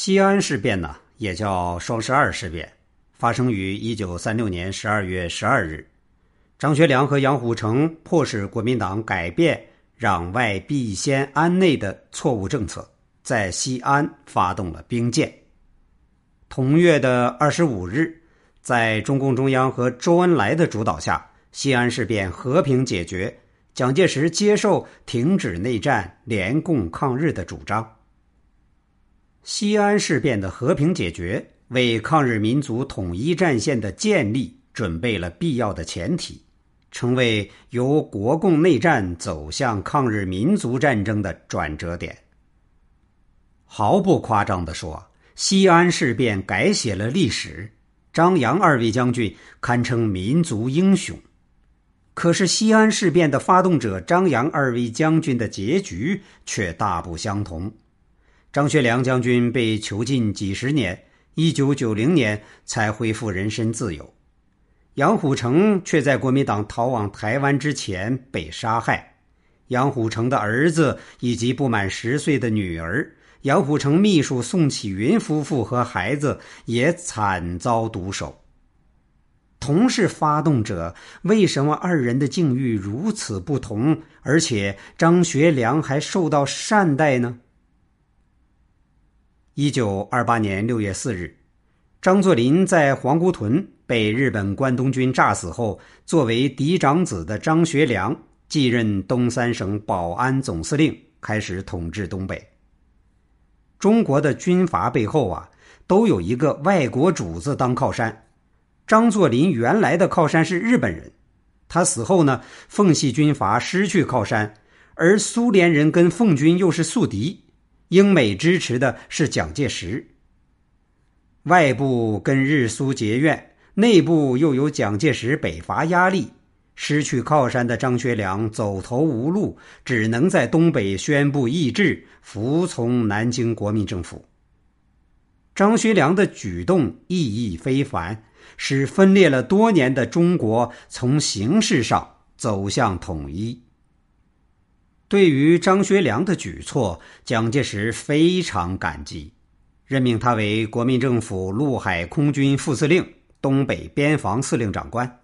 西安事变呢，也叫双十二事变，发生于一九三六年十二月十二日。张学良和杨虎城迫使国民党改变“攘外必先安内”的错误政策，在西安发动了兵谏。同月的二十五日，在中共中央和周恩来的主导下，西安事变和平解决。蒋介石接受停止内战、联共抗日的主张。西安事变的和平解决，为抗日民族统一战线的建立准备了必要的前提，成为由国共内战走向抗日民族战争的转折点。毫不夸张地说，西安事变改写了历史，张杨二位将军堪称民族英雄。可是，西安事变的发动者张杨二位将军的结局却大不相同。张学良将军被囚禁几十年，一九九零年才恢复人身自由；杨虎城却在国民党逃往台湾之前被杀害。杨虎城的儿子以及不满十岁的女儿，杨虎城秘书宋启云夫妇和孩子也惨遭毒手。同是发动者，为什么二人的境遇如此不同？而且张学良还受到善待呢？一九二八年六月四日，张作霖在黄姑屯被日本关东军炸死后，作为嫡长子的张学良继任东三省保安总司令，开始统治东北。中国的军阀背后啊，都有一个外国主子当靠山。张作霖原来的靠山是日本人，他死后呢，奉系军阀失去靠山，而苏联人跟奉军又是宿敌，英美支持的是蒋介石。外部跟日苏结怨，内部又有蒋介石北伐压力，失去靠山的张学良走投无路，只能在东北宣布易帜，服从南京国民政府。张学良的举动意义非凡。使分裂了多年的中国从形式上走向统一。对于张学良的举措，蒋介石非常感激，任命他为国民政府陆海空军副司令、东北边防司令长官。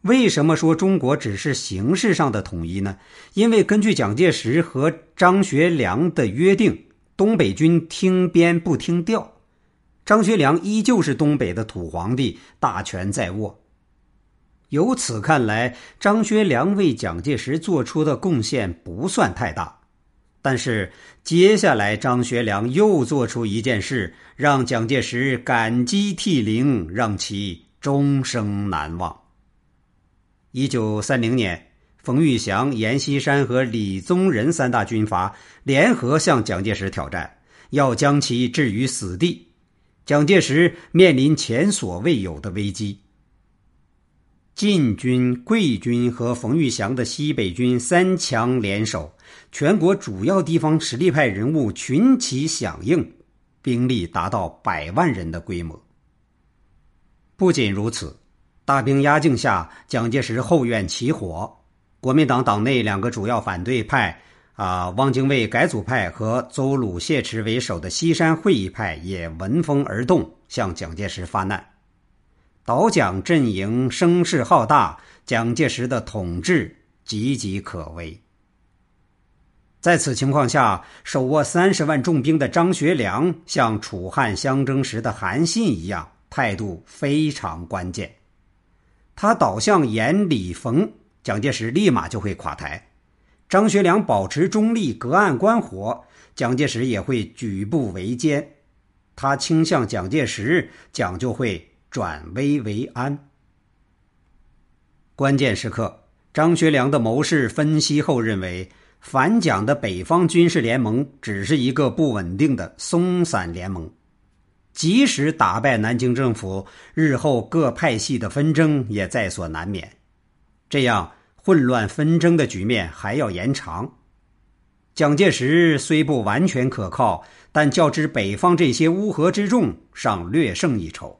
为什么说中国只是形式上的统一呢？因为根据蒋介石和张学良的约定，东北军听边不听调。张学良依旧是东北的土皇帝，大权在握。由此看来，张学良为蒋介石做出的贡献不算太大。但是接下来，张学良又做出一件事，让蒋介石感激涕零，让其终生难忘。一九三零年，冯玉祥、阎锡山和李宗仁三大军阀联合向蒋介石挑战，要将其置于死地。蒋介石面临前所未有的危机。晋军、桂军和冯玉祥的西北军三强联手，全国主要地方实力派人物群起响应，兵力达到百万人的规模。不仅如此，大兵压境下，蒋介石后院起火，国民党党内两个主要反对派。啊，汪精卫改组派和邹鲁、谢池为首的西山会议派也闻风而动，向蒋介石发难。倒蒋阵营声势浩大，蒋介石的统治岌岌可危。在此情况下，手握三十万重兵的张学良，像楚汉相争时的韩信一样，态度非常关键。他倒向严、李、冯，蒋介石立马就会垮台。张学良保持中立，隔岸观火，蒋介石也会举步维艰。他倾向蒋介石，蒋就会转危为安。关键时刻，张学良的谋士分析后认为，反蒋的北方军事联盟只是一个不稳定的松散联盟，即使打败南京政府，日后各派系的纷争也在所难免。这样。混乱纷争的局面还要延长。蒋介石虽不完全可靠，但较之北方这些乌合之众，尚略胜一筹。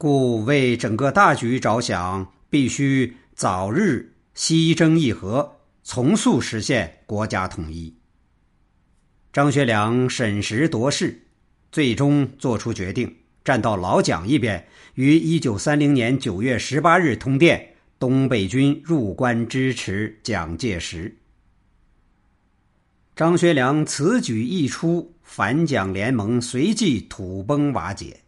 故为整个大局着想，必须早日西征议和，从速实现国家统一。张学良审时度势，最终做出决定，站到老蒋一边，于一九三零年九月十八日通电，东北军入关支持蒋介石。张学良此举一出，反蒋联盟随即土崩瓦解，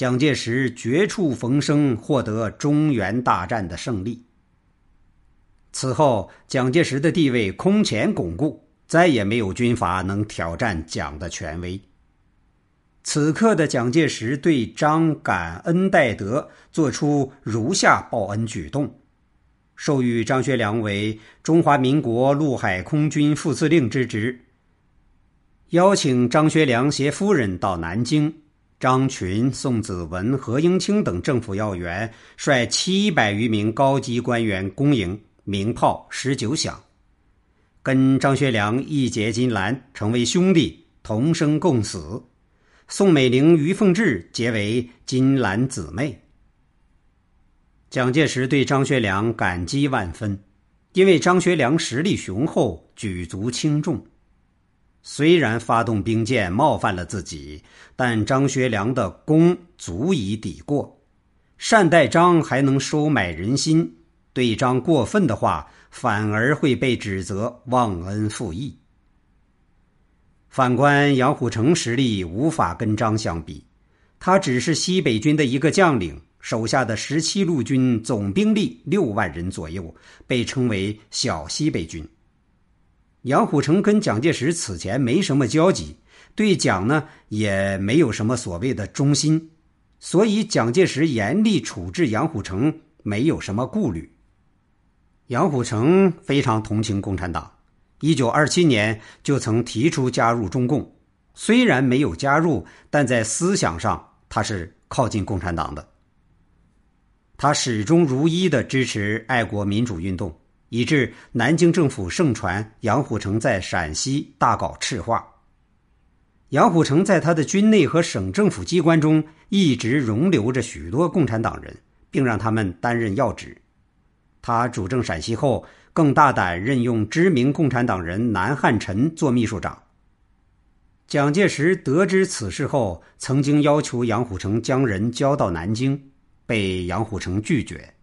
蒋介石绝处逢生，获得中原大战的胜利。此后，蒋介石的地位空前巩固，再也没有军阀能挑战蒋的权威。此刻的蒋介石对张感恩戴德，做出如下报恩举动：授予张学良为中华民国陆海空军副司令之职，邀请张学良携夫人到南京，张群、宋子文、何应钦等政府要员率七百余名高级官员恭迎。鸣炮十九响，跟张学良义结金兰，成为兄弟，同生共死。宋美龄、于凤至结为金兰姊妹。蒋介石对张学良感激万分，因为张学良实力雄厚，举足轻重。虽然发动兵谏冒犯了自己，但张学良的功足以抵过。善待张，还能收买人心。对张过分的话，反而会被指责忘恩负义。反观杨虎城实力无法跟张相比，他只是西北军的一个将领，手下的十七路军总兵力六万人左右，被称为小西北军。杨虎城跟蒋介石此前没什么交集，对蒋呢也没有什么所谓的忠心，所以蒋介石严厉处置杨虎城没有什么顾虑。杨虎城非常同情共产党，一九二七年就曾提出加入中共。虽然没有加入，但在思想上他是靠近共产党的。他始终如一的支持爱国民主运动，以致南京政府盛传杨虎城在陕西大搞赤化。杨虎城在他的军内和省政府机关中一直容留着许多共产党人，并让他们担任要职。他主政陕西后，更大胆任用知名共产党人南汉宸做秘书长。蒋介石得知此事后，曾经要求杨虎城将人交到南京，被杨虎城拒绝。